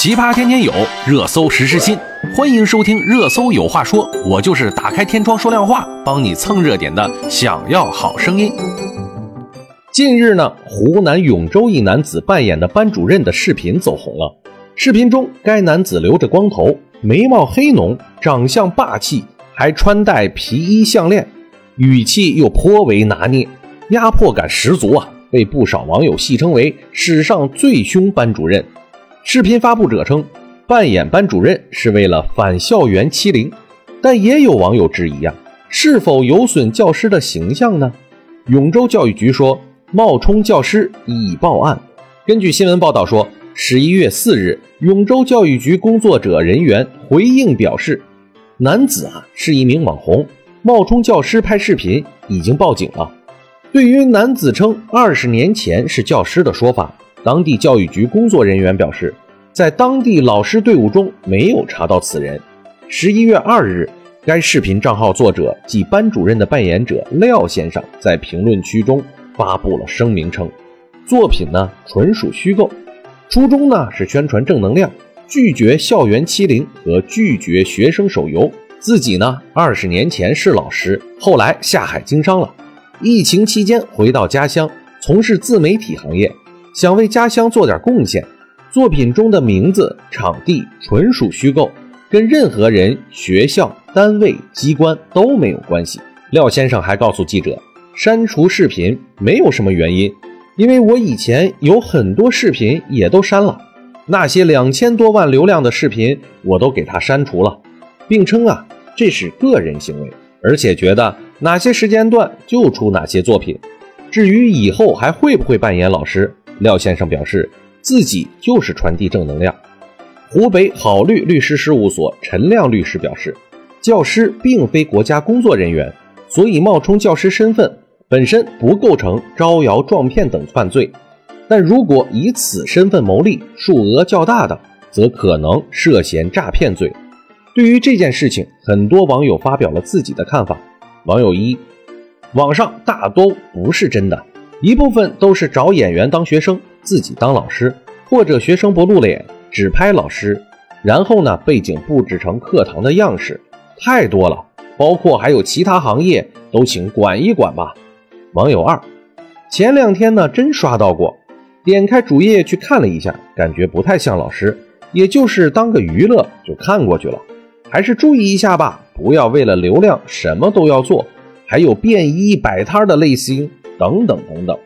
奇葩天天有，热搜实时新，欢迎收听《热搜有话说》，我就是打开天窗说亮话，帮你蹭热点的。想要好声音。近日呢，湖南永州一男子扮演的班主任的视频走红了。视频中，该男子留着光头，眉毛黑浓，长相霸气，还穿戴皮衣项链，语气又颇为拿捏，压迫感十足啊！被不少网友戏称为史上最凶班主任。视频发布者称，扮演班主任是为了反校园欺凌，但也有网友质疑啊，是否有损教师的形象呢？永州教育局说，冒充教师已报案。根据新闻报道说，十一月四日，永州教育局工作者人员回应表示，男子啊是一名网红，冒充教师拍视频，已经报警了。对于男子称二十年前是教师的说法，当地教育局工作人员表示，在当地老师队伍中没有查到此人。十一月二日，该视频账号作者即班主任的扮演者廖先生在评论区中发布了声明称，作品呢纯属虚构，初衷呢是宣传正能量，拒绝校园欺凌和拒绝学生手游。自己呢二十年前是老师，后来下海经商了。疫情期间回到家乡从事自媒体行业，想为家乡做点贡献。作品中的名字、场地纯属虚构，跟任何人、学校、单位、机关都没有关系。廖先生还告诉记者，删除视频没有什么原因，因为我以前有很多视频也都删了，那些两千多万流量的视频我都给他删除了，并称啊这是个人行为。而且觉得哪些时间段就出哪些作品。至于以后还会不会扮演老师，廖先生表示自己就是传递正能量。湖北好律律师事务所陈亮律师表示，教师并非国家工作人员，所以冒充教师身份本身不构成招摇撞骗等犯罪。但如果以此身份牟利，数额较大的，则可能涉嫌诈骗罪。对于这件事情，很多网友发表了自己的看法。网友一：网上大都不是真的，一部分都是找演员当学生，自己当老师，或者学生不露脸，只拍老师，然后呢，背景布置成课堂的样式，太多了。包括还有其他行业，都请管一管吧。网友二：前两天呢，真刷到过，点开主页去看了一下，感觉不太像老师，也就是当个娱乐就看过去了。还是注意一下吧，不要为了流量什么都要做，还有便衣摆摊的类型等等等等。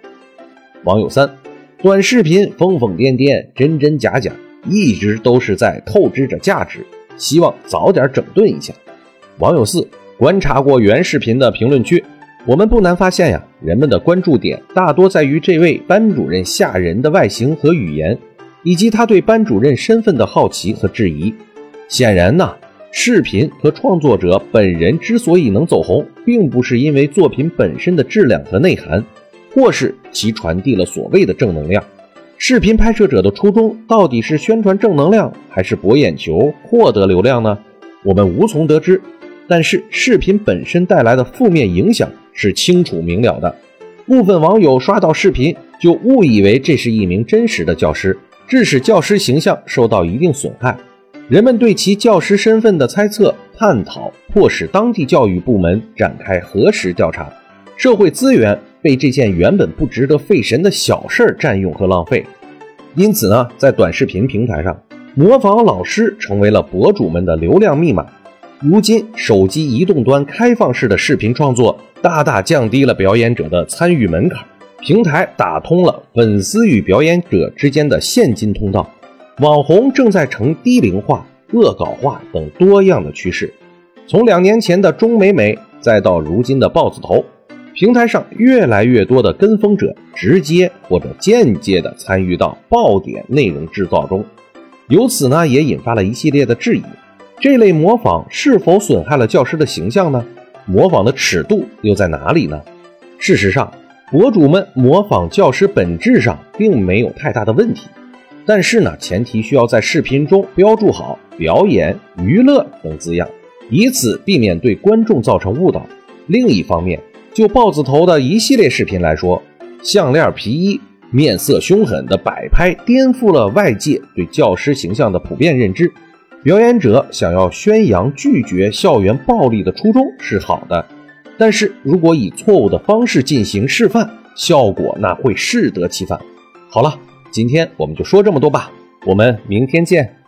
网友三，短视频疯疯癫癫，真真假假，一直都是在透支着价值，希望早点整顿一下。网友四，观察过原视频的评论区，我们不难发现呀，人们的关注点大多在于这位班主任吓人的外形和语言，以及他对班主任身份的好奇和质疑。显然呢。视频和创作者本人之所以能走红，并不是因为作品本身的质量和内涵，或是其传递了所谓的正能量。视频拍摄者的初衷到底是宣传正能量，还是博眼球、获得流量呢？我们无从得知。但是视频本身带来的负面影响是清楚明了的。部分网友刷到视频就误以为这是一名真实的教师，致使教师形象受到一定损害。人们对其教师身份的猜测、探讨，迫使当地教育部门展开核实调查，社会资源被这件原本不值得费神的小事儿占用和浪费。因此呢，在短视频平台上，模仿老师成为了博主们的流量密码。如今，手机移动端开放式的视频创作大大降低了表演者的参与门槛，平台打通了粉丝与表演者之间的现金通道。网红正在呈低龄化、恶搞化等多样的趋势，从两年前的钟美美，再到如今的豹子头，平台上越来越多的跟风者直接或者间接的参与到爆点内容制造中，由此呢也引发了一系列的质疑：这类模仿是否损害了教师的形象呢？模仿的尺度又在哪里呢？事实上，博主们模仿教师本质上并没有太大的问题。但是呢，前提需要在视频中标注好“表演、娱乐”等字样，以此避免对观众造成误导。另一方面，就豹子头的一系列视频来说，项链、皮衣面色凶狠的摆拍，颠覆了外界对教师形象的普遍认知。表演者想要宣扬拒绝校园暴力的初衷是好的，但是如果以错误的方式进行示范，效果那会适得其反。好了，今天我们就说这么多吧，我们明天见。